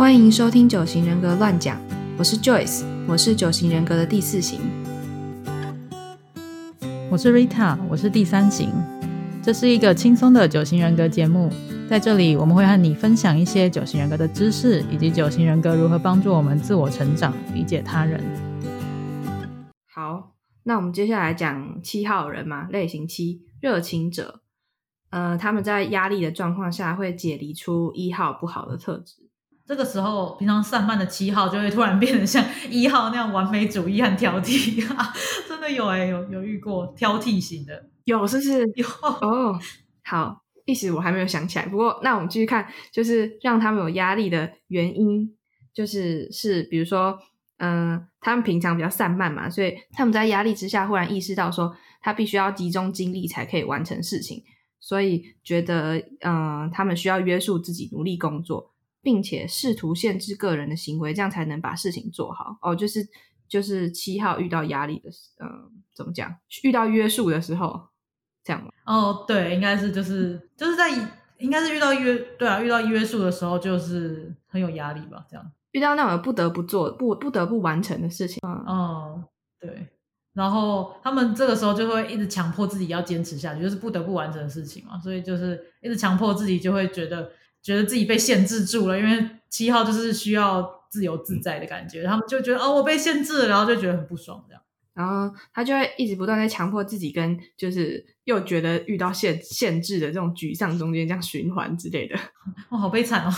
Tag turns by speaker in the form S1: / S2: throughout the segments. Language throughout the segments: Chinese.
S1: 欢迎收听九型人格乱讲，我是 Joyce，我是九型人格的第四型。
S2: 我是 Rita，我是第三型。这是一个轻松的九型人格节目，在这里我们会和你分享一些九型人格的知识，以及九型人格如何帮助我们自我成长、理解他人。
S1: 好，那我们接下来讲七号人嘛，类型七，热情者。呃，他们在压力的状况下会解离出一号不好的特质。
S2: 这个时候，平常散漫的七号就会突然变得像一号那样完美主义和挑剔，真的有哎，有有遇过挑剔型的，
S1: 有是不是？
S2: 有
S1: 哦。好，一时我还没有想起来。不过，那我们继续看，就是让他们有压力的原因，就是是比如说，嗯，他们平常比较散漫嘛，所以他们在压力之下忽然意识到说，他必须要集中精力才可以完成事情，所以觉得，嗯，他们需要约束自己，努力工作。并且试图限制个人的行为，这样才能把事情做好。哦，就是就是七号遇到压力的，嗯，怎么讲？遇到约束的时候，这样吗？
S2: 哦，对，应该是就是就是在应该是遇到约对啊，遇到约束的时候，就是很有压力吧？这样
S1: 遇到那种不得不做、不不得不完成的事情，
S2: 嗯，对。然后他们这个时候就会一直强迫自己要坚持下去，就是不得不完成的事情嘛，所以就是一直强迫自己，就会觉得。觉得自己被限制住了，因为七号就是需要自由自在的感觉，他们就觉得哦，我被限制了，然后就觉得很不爽，这样，
S1: 然后他就会一直不断在强迫自己，跟就是又觉得遇到限限制的这种沮丧中间这样循环之类的，
S2: 哦，好悲惨哦。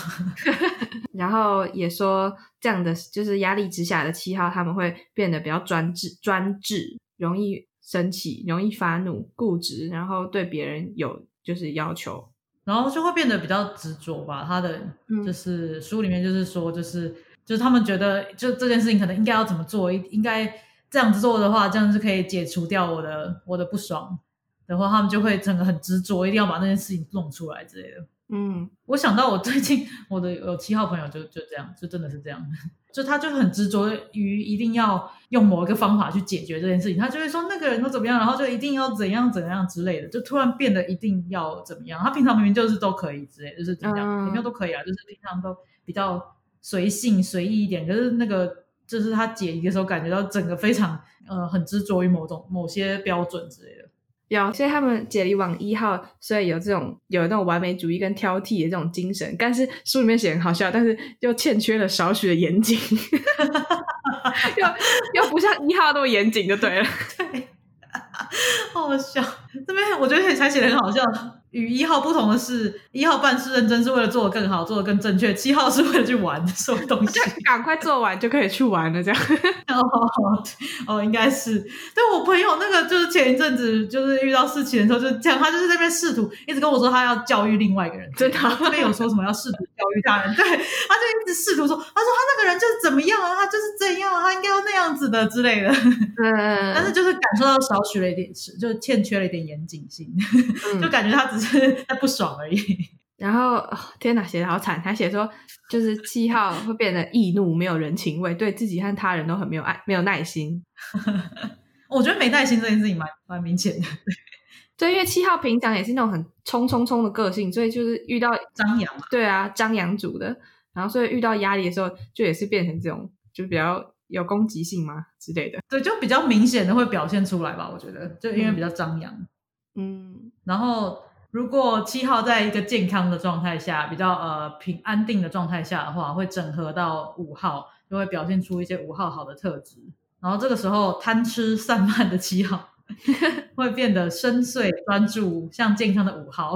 S1: 然后也说这样的就是压力之下的七号，他们会变得比较专制、专制，容易生气，容易发怒、固执，然后对别人有就是要求。
S2: 然后就会变得比较执着吧。他的就是书里面就是说，就是就是他们觉得，就这件事情可能应该要怎么做，应应该这样子做的话，这样就可以解除掉我的我的不爽。然后他们就会整个很执着，一定要把那件事情弄出来之类的。嗯，我想到我最近我的有七号朋友就就这样，就真的是这样。就他就很执着于一定要用某一个方法去解决这件事情，他就会说那个人都怎么样，然后就一定要怎样怎样之类的，就突然变得一定要怎么样。他平常明明就是都可以之类，就是怎么样，平常都可以啊，就是平常都比较随性随意一点。可是那个就是他解疑的时候，感觉到整个非常呃很执着于某种某些标准之类的。
S1: 有，所以他们解离网一号，所以有这种有那种完美主义跟挑剔的这种精神，但是书里面写很好笑，但是又欠缺了少许的严谨，又又不像一号那么严谨，就对了。
S2: 对，好笑。这边我觉得才写的很好笑。与一号不同的是，一号办事认真是为了做得更好，做得更正确；七号是为了去玩什么东西，
S1: 赶快做完就可以去玩了，这样。
S2: 哦哦，应该是。对我朋友那个，就是前一阵子就是遇到事情的时候，就这样，他就是在那边试图一直跟我说他要教育另外一个人，真的，那边有说什么要试图教育他人，对，他就一直试图说，他说他那个人就是怎么样啊，他就是这样，他应该要那样子的之类的。嗯，但是就是感受到少许了一点，就欠缺了一点严谨性，就感觉他只。他不爽而已，
S1: 然后天哪，写的好惨！还写说，就是七号会变得易怒，没有人情味，对自己和他人都很没有爱，没有耐心。
S2: 我觉得没耐心这件事情蛮蛮明显的。
S1: 对，因为七号平常也是那种很冲冲冲的个性，所以就是遇到
S2: 张扬，
S1: 对啊，张扬主的，然后所以遇到压力的时候，就也是变成这种，就比较有攻击性嘛之类的。
S2: 对，就比较明显的会表现出来吧，我觉得，就因为比较张扬。嗯，然后。如果七号在一个健康的状态下，比较呃平安定的状态下的话，会整合到五号，就会表现出一些五号好的特质。然后这个时候贪吃散漫的七号 会变得深邃专注，像健康的五号。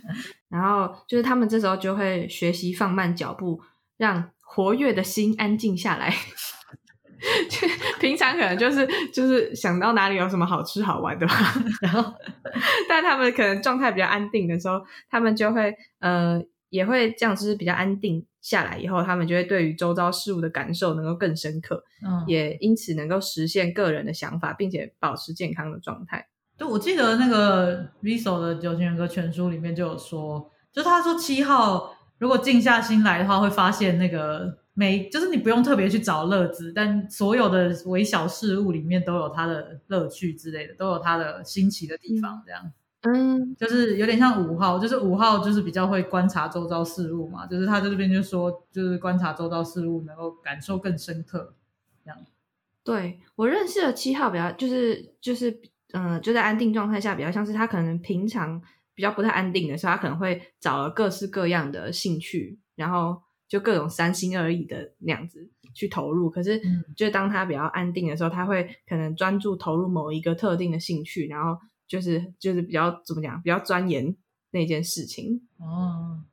S1: 然后就是他们这时候就会学习放慢脚步，让活跃的心安静下来。平常可能就是就是想到哪里有什么好吃好玩的吧，然后，但他们可能状态比较安定的时候，他们就会呃也会这样，就是比较安定下来以后，他们就会对于周遭事物的感受能够更深刻，嗯，也因此能够实现个人的想法，并且保持健康的状态。
S2: 对，我记得那个 Riso 的九型人格全书里面就有说，就他说七号如果静下心来的话，会发现那个。每就是你不用特别去找乐子，但所有的微小事物里面都有它的乐趣之类的，都有它的新奇的地方。这样，
S1: 嗯，
S2: 就是有点像五号，就是五号就是比较会观察周遭事物嘛，就是他在这边就说，就是观察周遭事物能够感受更深刻，这样。
S1: 对我认识的七号比较就是就是嗯，就在安定状态下比较像是他可能平常比较不太安定的时候，他可能会找了各式各样的兴趣，然后就各种三心二意的那样子去投入。可是就当他比较安定的时候，他会可能专注投入某一个特定的兴趣，然后就是就是比较怎么讲，比较钻研那件事情。
S2: 哦，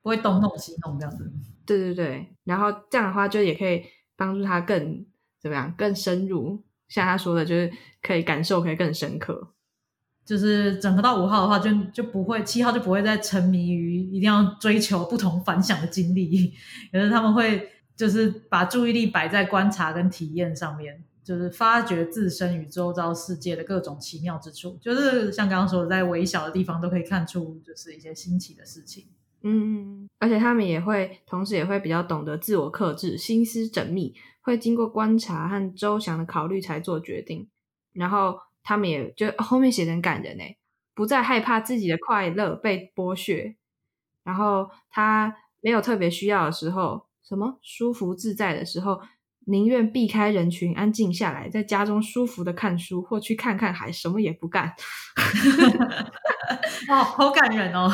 S2: 不会东弄西弄这样子。
S1: 对对对，然后这样的话就也可以帮助他更怎么样更深入，像他说的，就是可以感受可以更深刻。
S2: 就是整合到五号的话，就就不会七号就不会再沉迷于一定要追求不同反响的经历，可是他们会就是把注意力摆在观察跟体验上面，就是发掘自身与周遭世界的各种奇妙之处，就是像刚刚说的，在微小的地方都可以看出就是一些新奇的事情。
S1: 嗯，而且他们也会同时也会比较懂得自我克制，心思缜密，会经过观察和周详的考虑才做决定，然后。他们也就后面写的很感人哎，不再害怕自己的快乐被剥削，然后他没有特别需要的时候，什么舒服自在的时候，宁愿避开人群，安静下来，在家中舒服的看书，或去看看海，什么也不干。
S2: 哦，好感人哦！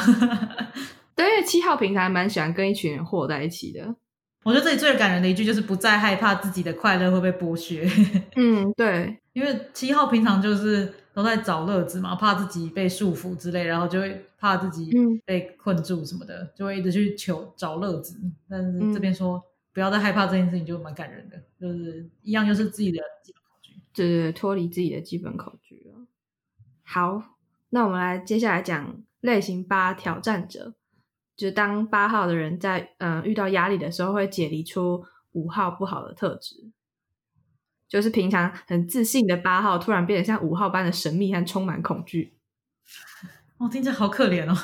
S1: 对，七号平台蛮喜欢跟一群人和在一起的。
S2: 我觉得这里最感人的一句就是不再害怕自己的快乐会被剥削。
S1: 嗯，对，
S2: 因为七号平常就是都在找乐子嘛，怕自己被束缚之类，然后就会怕自己被困住什么的，就会一直去求找乐子。但是这边说不要再害怕这件事情，就蛮感人的，就是一样就是自己的基本恐惧，
S1: 对对对，脱离自己的基本恐惧了。好，那我们来接下来讲类型八挑战者。就当八号的人在嗯遇到压力的时候，会解离出五号不好的特质，就是平常很自信的八号，突然变得像五号般的神秘和充满恐惧。
S2: 哦，听起来好可怜哦。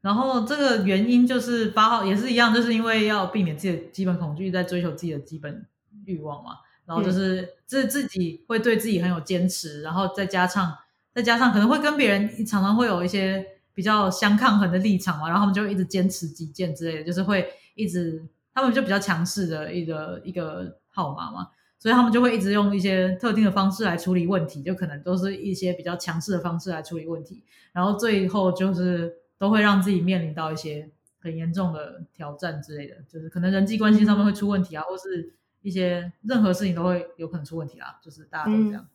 S2: 然后这个原因就是八号也是一样，就是因为要避免自己的基本恐惧，在追求自己的基本欲望嘛。然后就是自自己会对自己很有坚持，然后再加上再加上可能会跟别人常常会有一些。比较相抗衡的立场嘛，然后他们就一直坚持己见之类的，就是会一直他们就比较强势的一个一个号码嘛，所以他们就会一直用一些特定的方式来处理问题，就可能都是一些比较强势的方式来处理问题，然后最后就是都会让自己面临到一些很严重的挑战之类的，就是可能人际关系上面会出问题啊，或是一些任何事情都会有可能出问题啊，就是大家都这样。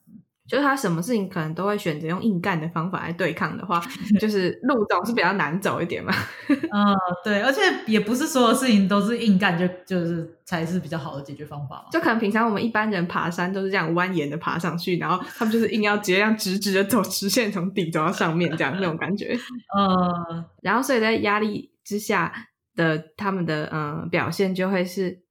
S1: 就是他什么事情可能都会选择用硬干的方法来对抗的话，就是路总是比较难走一点嘛。
S2: 嗯，对，而且也不是所有事情都是硬干就就是才是比较好的解决方法嘛。
S1: 就可能平常我们一般人爬山都是这样蜿蜒的爬上去，然后他们就是硬要直接这样直直的走直线从底走到上面这样那种感觉。
S2: 嗯，
S1: 然后所以在压力之下的他们的嗯表现就会是，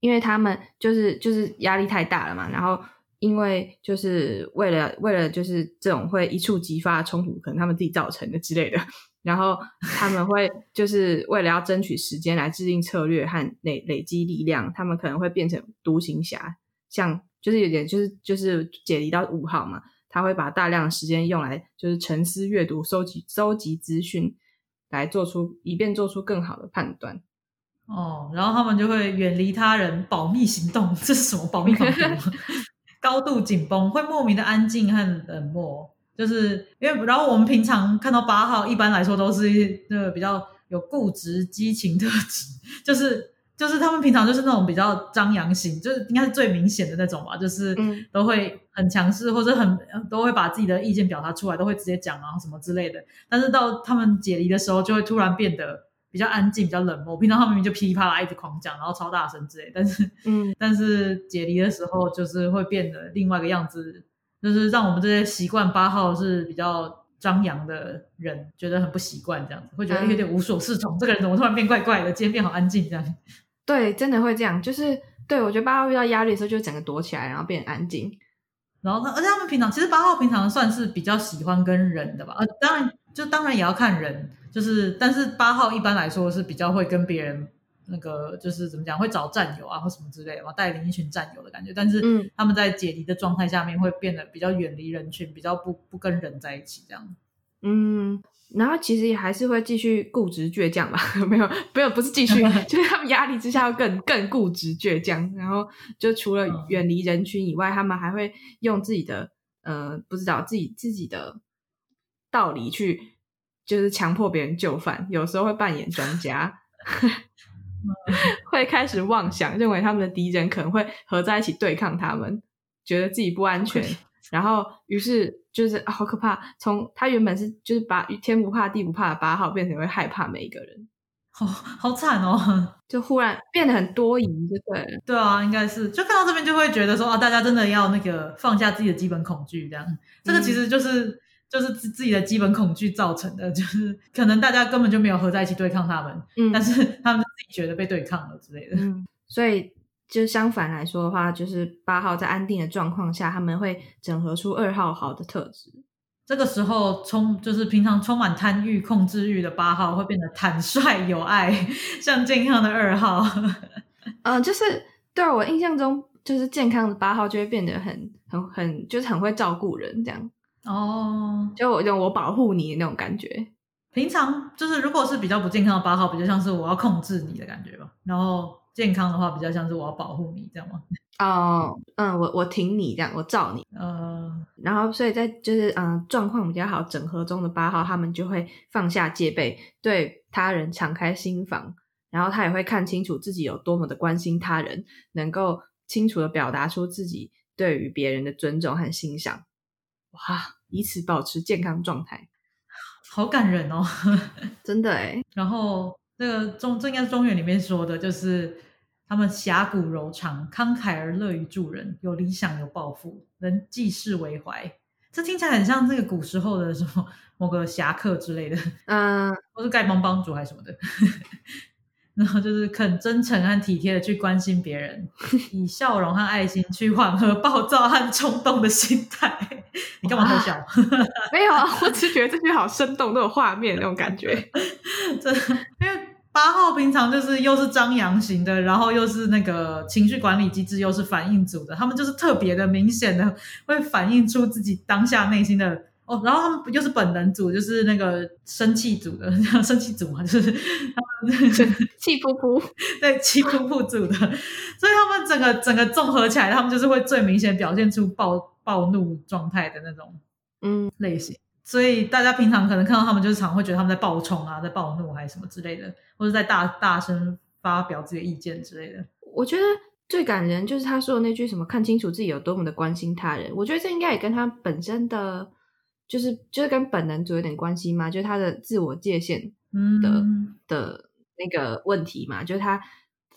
S1: 因为他们就是就是压力太大了嘛，然后。因为就是为了为了就是这种会一触即发的冲突，可能他们自己造成的之类的，然后他们会 就是为了要争取时间来制定策略和累累积力量，他们可能会变成独行侠，像就是有点就是就是解离到五号嘛，他会把大量的时间用来就是沉思阅读、收集收集资讯，来做出以便做出更好的判断。
S2: 哦，然后他们就会远离他人，保密行动，这是什么保密方式？高度紧绷，会莫名的安静和冷漠，就是因为然后我们平常看到八号，一般来说都是那个比较有固执、激情特质，就是就是他们平常就是那种比较张扬型，就是应该是最明显的那种吧，就是都会很强势或者很都会把自己的意见表达出来，都会直接讲啊什么之类的。但是到他们解离的时候，就会突然变得。比较安静，比较冷漠。平常他明明就噼里啪啦一直狂讲，然后超大声之类。但是，嗯，但是解离的时候，就是会变得另外一个样子，就是让我们这些习惯八号是比较张扬的人觉得很不习惯，这样子会觉得有点无所适从。这个人怎么突然变怪怪的？今天变好安静，这样。
S1: 对，真的会这样。就是对我觉得八号遇到压力的时候，就整个躲起来，然后变安静。
S2: 然后，而且他们平常其实八号平常算是比较喜欢跟人的吧。呃，当然，就当然也要看人。就是，但是八号一般来说是比较会跟别人那个，就是怎么讲，会找战友啊或什么之类的嘛，带领一群战友的感觉。但是他们在解离的状态下面会变得比较远离人群，比较不不跟人在一起这样。
S1: 嗯，然后其实也还是会继续固执倔强吧？没有，没有，不是继续，就是他们压力之下要更更固执倔强。然后就除了远离人群以外，他们还会用自己的呃，不知道自己自己的道理去，就是强迫别人就范。有时候会扮演专家，会开始妄想，认为他们的敌人可能会合在一起对抗他们，觉得自己不安全。然后，于是就是好可怕。从他原本是就是把天不怕地不怕的八号，变成会害怕每一个人，
S2: 好好惨哦！
S1: 就忽然变得很多疑，就对。
S2: 对啊，应该是就看到这边就会觉得说啊，大家真的要那个放下自己的基本恐惧，这样。这个其实就是就是自自己的基本恐惧造成的，就是可能大家根本就没有合在一起对抗他们，嗯，但是 他们自己觉得被对抗了之类的，
S1: 嗯，所以。就相反来说的话，就是八号在安定的状况下，他们会整合出二号好的特质。
S2: 这个时候，充就是平常充满贪欲、控制欲的八号，会变得坦率有爱，像健康的二号。
S1: 嗯，就是对我印象中，就是健康的八号就会变得很、很、很，就是很会照顾人这样。
S2: 哦，
S1: 就我就我保护你的那种感觉。
S2: 平常就是，如果是比较不健康的八号，比较像是我要控制你的感觉吧。然后。健康的话，比较像是我要保护你，这样吗？
S1: 哦，嗯，我我挺你这样，我罩你，
S2: 呃，
S1: 然后所以在就是嗯状况比较好整合中的八号，他们就会放下戒备，对他人敞开心房，然后他也会看清楚自己有多么的关心他人，能够清楚的表达出自己对于别人的尊重和欣赏，哇，以此保持健康状态，
S2: 好感人哦，
S1: 真的哎，
S2: 然后这个中这应该是中原里面说的，就是。他们侠骨柔肠，慷慨而乐于助人，有理想有抱负，能济世为怀。这听起来很像这个古时候的什么某个侠客之类的，
S1: 嗯，
S2: 或是丐帮帮主还是什么的。然后就是肯真诚和体贴的去关心别人，以笑容和爱心去缓和暴躁和冲动的心态。你干嘛偷笑？
S1: 没有啊，我只是觉得这句好生动，都有画面那种感觉。
S2: 真的，因为。八号平常就是又是张扬型的，然后又是那个情绪管理机制，又是反应组的，他们就是特别的明显的会反映出自己当下内心的哦，然后他们又是本能组，就是那个生气组的，生气组嘛，就是他们
S1: 气噗噗，
S2: 对，气噗噗组的，所以他们整个整个综合起来，他们就是会最明显表现出暴暴怒状态的那种
S1: 嗯
S2: 类型。所以大家平常可能看到他们，就是常会觉得他们在暴冲啊，在暴怒还是什么之类的，或者在大大声发表自己的意见之类的。
S1: 我觉得最感人就是他说的那句什么“看清楚自己有多么的关心他人”。我觉得这应该也跟他本身的，就是就是跟本能组有点关系嘛，就是他的自我界限的的那个问题嘛，就是他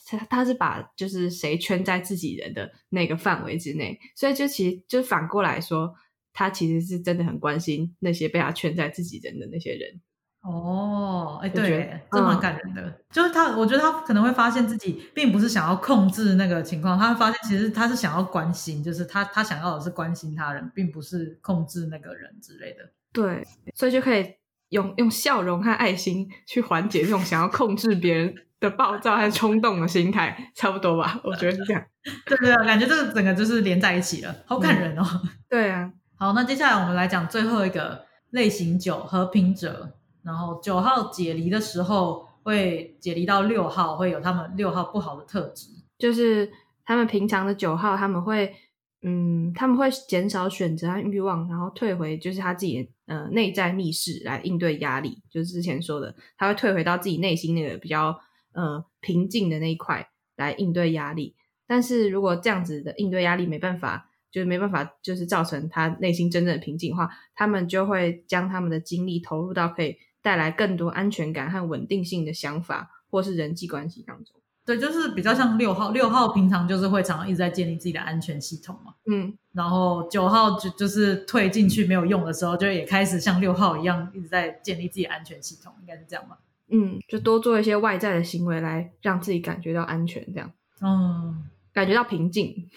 S1: 他他是把就是谁圈在自己人的那个范围之内，所以就其实就反过来说。他其实是真的很关心那些被他圈在自己人的那些人。
S2: 哦，哎，对，这蛮感人的。就是他，我觉得他可能会发现自己并不是想要控制那个情况，他会发现其实他是想要关心，就是他他想要的是关心他人，并不是控制那个人之类的。
S1: 对，所以就可以用用笑容和爱心去缓解这种想要控制别人的暴躁和冲动的心态，差不多吧？我觉得是这样。
S2: 对对，感觉这个整个就是连在一起了，好感人哦。
S1: 对啊。
S2: 好，那接下来我们来讲最后一个类型九和平者。然后九号解离的时候会解离到六号，会有他们六号不好的特质，
S1: 就是他们平常的九号他们会，嗯，他们会减少选择和欲望，然后退回就是他自己呃内在密室来应对压力，就是之前说的，他会退回到自己内心那个比较呃平静的那一块来应对压力。但是如果这样子的应对压力没办法。就是没办法，就是造成他内心真正的平静化，他们就会将他们的精力投入到可以带来更多安全感和稳定性的想法或是人际关系当中。
S2: 对，就是比较像六号，六号平常就是会常常一直在建立自己的安全系统嘛。
S1: 嗯，
S2: 然后九号就就是退进去没有用的时候，就也开始像六号一样一直在建立自己安全系统，应该是这样吧？
S1: 嗯，就多做一些外在的行为来让自己感觉到安全，这样，
S2: 嗯，
S1: 感觉到平静。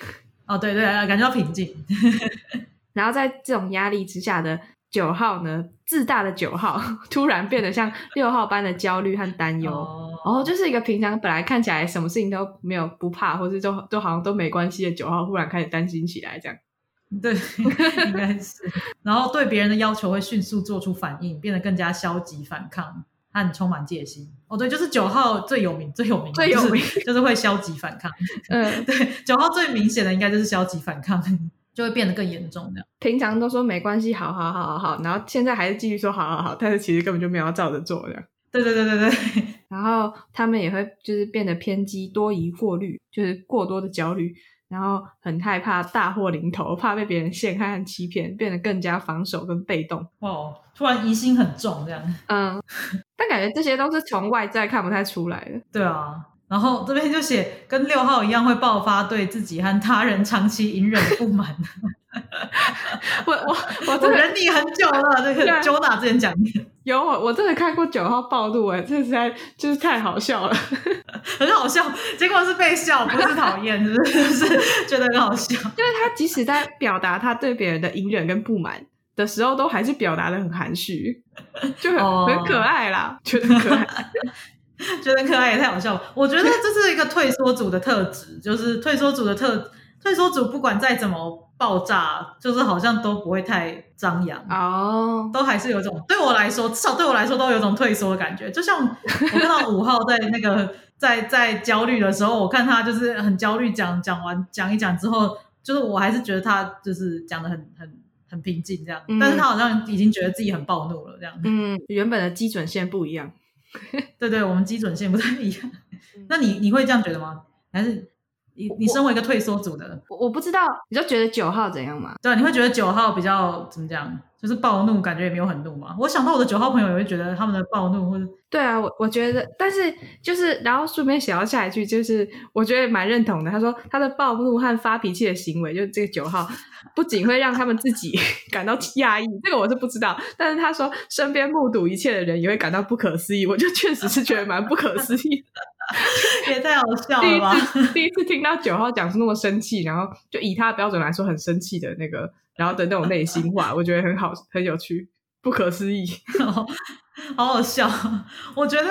S2: 哦，对对，感觉到平静。
S1: 然后在这种压力之下的九号呢，自大的九号 突然变得像六号般的焦虑和担忧。哦，就是一个平常本来看起来什么事情都没有不怕，或是都都好像都没关系的九号，忽然开始担心起来，这样。
S2: 对，应该是。然后对别人的要求会迅速做出反应，变得更加消极反抗，很充满戒心。哦，对，就是九号最有名、最有名、
S1: 最有名，
S2: 就是会消极反抗。
S1: 嗯，
S2: 对，九号最明显的应该就是消极反抗，就会变得更严重。这样，
S1: 平常都说没关系，好好好好好，然后现在还是继续说好好好，但是其实根本就没有照着做这样。
S2: 对对对对对。
S1: 然后他们也会就是变得偏激、多疑、过虑，就是过多的焦虑。然后很害怕大祸临头，怕被别人陷害和欺骗，变得更加防守跟被动。
S2: 哦，突然疑心很重，这样。
S1: 嗯，但感觉这些都是从外在看不太出来的。
S2: 对啊，然后这边就写跟六号一样，会爆发对自己和他人长期隐忍不满。
S1: 我我我
S2: 我忍你很久了，这个 Jona 之前讲的。
S1: 有我我真的看过九号暴露哎，这实在就是太好笑了，
S2: 很好笑。结果是被笑，不是讨厌，是不是？是觉得很好笑。
S1: 因为他即使在表达他对别人的隐忍跟不满的时候，都还是表达的很含蓄，就很很可爱啦，觉得很可爱，
S2: 觉得可爱也太好笑了。我觉得这是一个退缩组的特质，就是退缩组的特退缩组，不管再怎么。爆炸就是好像都不会太张扬
S1: 哦，
S2: 都还是有种对我来说，至少对我来说都有种退缩的感觉。就像我看到五号在那个在在焦虑的时候，我看他就是很焦虑，讲讲完讲一讲之后，就是我还是觉得他就是讲的很很很平静这样，但是他好像已经觉得自己很暴怒了这样。
S1: 嗯，原本的基准线不一样。
S2: 对对，我们基准线不太一样。那你你会这样觉得吗？还是？你你身为一个退缩组的，
S1: 我我不知道，你就觉得九号怎样嘛？
S2: 对，你会觉得九号比较怎么讲？就是暴怒，感觉也没有很怒嘛。我想到我的九号朋友也会觉得他们的暴怒，或者
S1: 对啊，我我觉得，但是就是，然后顺便写到下一句，就是我觉得蛮认同的。他说他的暴怒和发脾气的行为，就是这个九号不仅会让他们自己 感到压抑，这个我是不知道。但是他说身边目睹一切的人也会感到不可思议，我就确实是觉得蛮不可思议。
S2: 也太好笑了吧！
S1: 第一次听到九号讲出那么生气，然后就以他的标准来说很生气的那个，然后的那种内心话，我觉得很好，很有趣，不可思议，
S2: 好好笑。我觉得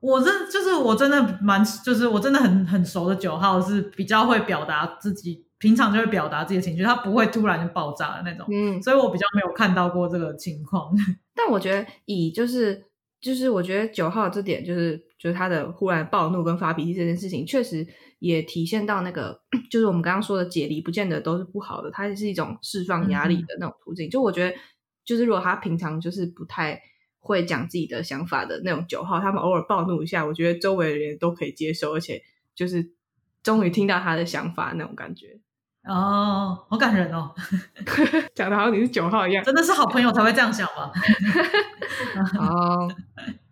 S2: 我真就是我真的蛮，就是我真的很很熟的九号是比较会表达自己，平常就会表达自己的情绪，他不会突然就爆炸的那种。嗯，所以我比较没有看到过这个情况。
S1: 但我觉得以就是就是我觉得九号这点就是。就是他的忽然暴怒跟发脾气这件事情，确实也体现到那个，就是我们刚刚说的解离，不见得都是不好的，它也是一种释放压力的那种途径。就我觉得，就是如果他平常就是不太会讲自己的想法的那种九号，他们偶尔暴怒一下，我觉得周围的人都可以接受，而且就是终于听到他的想法那种感觉。
S2: 哦，好感人哦，
S1: 讲的好像你是九号一样，
S2: 真的是好朋友才会这样想吧？
S1: 好。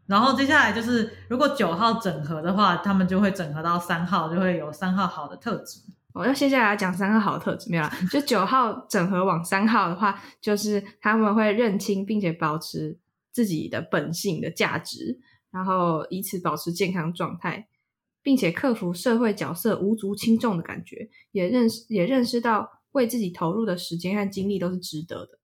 S2: 然后接下来就是，如果九号整合的话，他们就会整合到三号，就会有三号好的特质。
S1: 我要接下来讲三个好的特质，没有？就九号整合往三号的话，就是他们会认清并且保持自己的本性的价值，然后以此保持健康状态，并且克服社会角色无足轻重的感觉，也认识也认识到为自己投入的时间和精力都是值得的。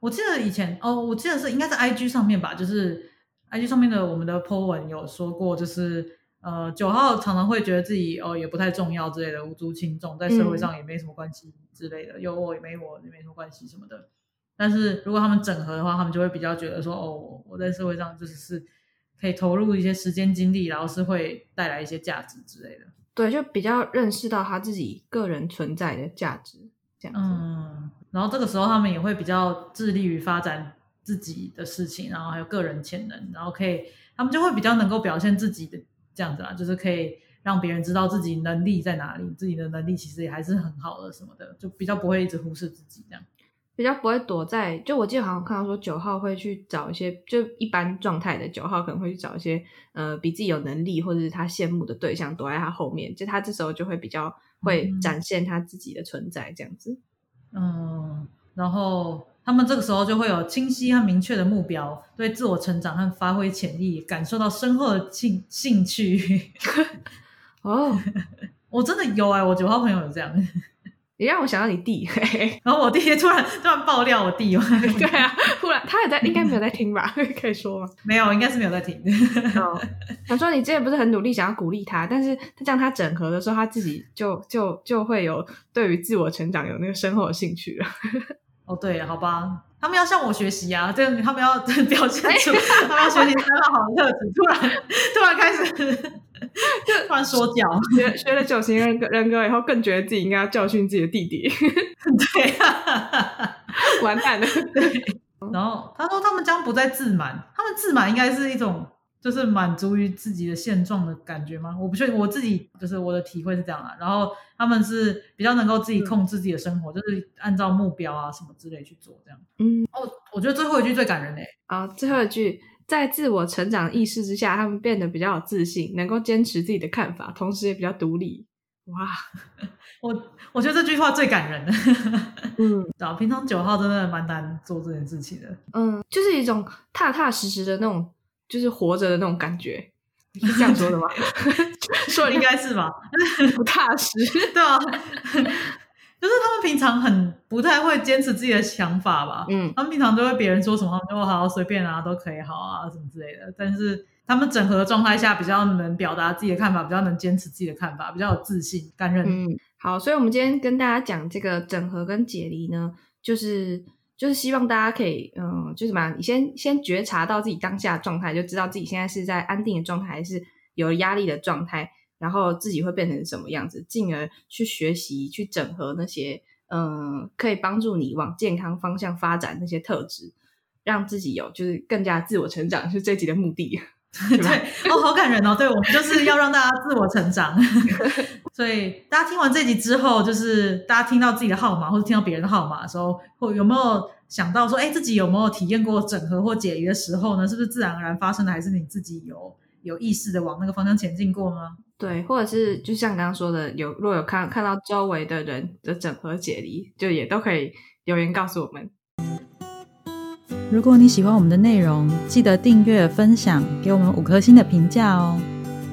S2: 我记得以前哦，我记得是应该在 IG 上面吧，就是。IG 上面的我们的 po 文有说过，就是呃九号常常会觉得自己哦也不太重要之类的，无足轻重，在社会上也没什么关系之类的，有我也没我也没什么关系什么的。但是如果他们整合的话，他们就会比较觉得说哦我在社会上就是是可以投入一些时间精力，然后是会带来一些价值之类的。
S1: 对，就比较认识到他自己个人存在的价值这样子。
S2: 嗯，然后这个时候他们也会比较致力于发展。自己的事情，然后还有个人潜能，然后可以，他们就会比较能够表现自己的这样子啦，就是可以让别人知道自己能力在哪里，自己的能力其实也还是很好的什么的，就比较不会一直忽视自己这样，
S1: 比较不会躲在。就我记得好像看到说九号会去找一些，就一般状态的九号可能会去找一些呃比自己有能力或者是他羡慕的对象躲在他后面，就他这时候就会比较会展现他自己的存在这样子。
S2: 嗯，然后。他们这个时候就会有清晰和明确的目标，对自我成长和发挥潜力感受到深厚的兴兴趣。
S1: 哦，
S2: 我真的有哎，我九号朋友有这样，
S1: 你让我想到你弟，
S2: 然后我弟突然突然爆料我弟，
S1: 对啊，忽然他也在，应该没有在听吧？可以说吗？
S2: 没有，应该是没有在听。
S1: 哦，想说你之前不是很努力想要鼓励他，但是他这样他整合的时候，他自己就就就会有对于自我成长有那个深厚的兴趣了。
S2: 哦，对，好吧。他们要向我学习啊！这个他们要表现出他们要学习三个好的特质。突然，突然开始就突然说教，
S1: 学学了九型人格人格以后，更觉得自己应该要教训自己的弟弟。
S2: 对，
S1: 完蛋了。
S2: 对然后他说，他们将不再自满，他们自满应该是一种。就是满足于自己的现状的感觉吗？我不确定，我自己就是我的体会是这样啊。然后他们是比较能够自己控制自己的生活，就是按照目标啊什么之类去做这样。
S1: 嗯，
S2: 哦，我觉得最后一句最感人诶。
S1: 啊，最后一句，在自我成长意识之下，他们变得比较有自信，能够坚持自己的看法，同时也比较独立。哇，
S2: 我我觉得这句话最感人的。
S1: 嗯，
S2: 啊，平常九号真的蛮难做这件事情的。
S1: 嗯，就是一种踏踏实实的那种。就是活着的那种感觉，是这样说的吗？
S2: 说 应该是吧，
S1: 不踏实，
S2: 对啊，就是他们平常很不太会坚持自己的想法吧。
S1: 嗯，
S2: 他们平常都会别人说什么，他们就好随便啊，都可以好啊，什么之类的。但是他们整合的状态下，比较能表达自己的看法，比较能坚持自己的看法，比较有自信、感人。
S1: 嗯，好，所以我们今天跟大家讲这个整合跟解离呢，就是。就是希望大家可以，嗯，就是什么，你先先觉察到自己当下状态，就知道自己现在是在安定的状态，还是有压力的状态，然后自己会变成什么样子，进而去学习、去整合那些，嗯，可以帮助你往健康方向发展那些特质，让自己有就是更加自我成长，是这集的目的。
S2: 对，哦，好感人哦！对我们就是要让大家自我成长，所以大家听完这集之后，就是大家听到自己的号码或者听到别人的号码的时候，或有没有想到说，哎，自己有没有体验过整合或解离的时候呢？是不是自然而然发生的，还是你自己有有意识的往那个方向前进过呢？
S1: 对，或者是就像刚刚说的，有若有看看到周围的人的整合解离，就也都可以留言告诉我们。
S2: 如果你喜欢我们的内容，记得订阅、分享，给我们五颗星的评价哦。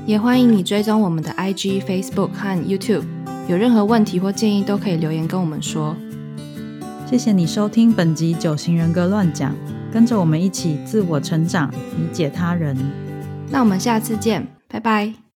S1: 也欢迎你追踪我们的 IG、Facebook 和 YouTube。有任何问题或建议，都可以留言跟我们说。
S2: 谢谢你收听本集《九型人格乱讲》，跟着我们一起自我成长，理解他人。
S1: 那我们下次见，拜拜。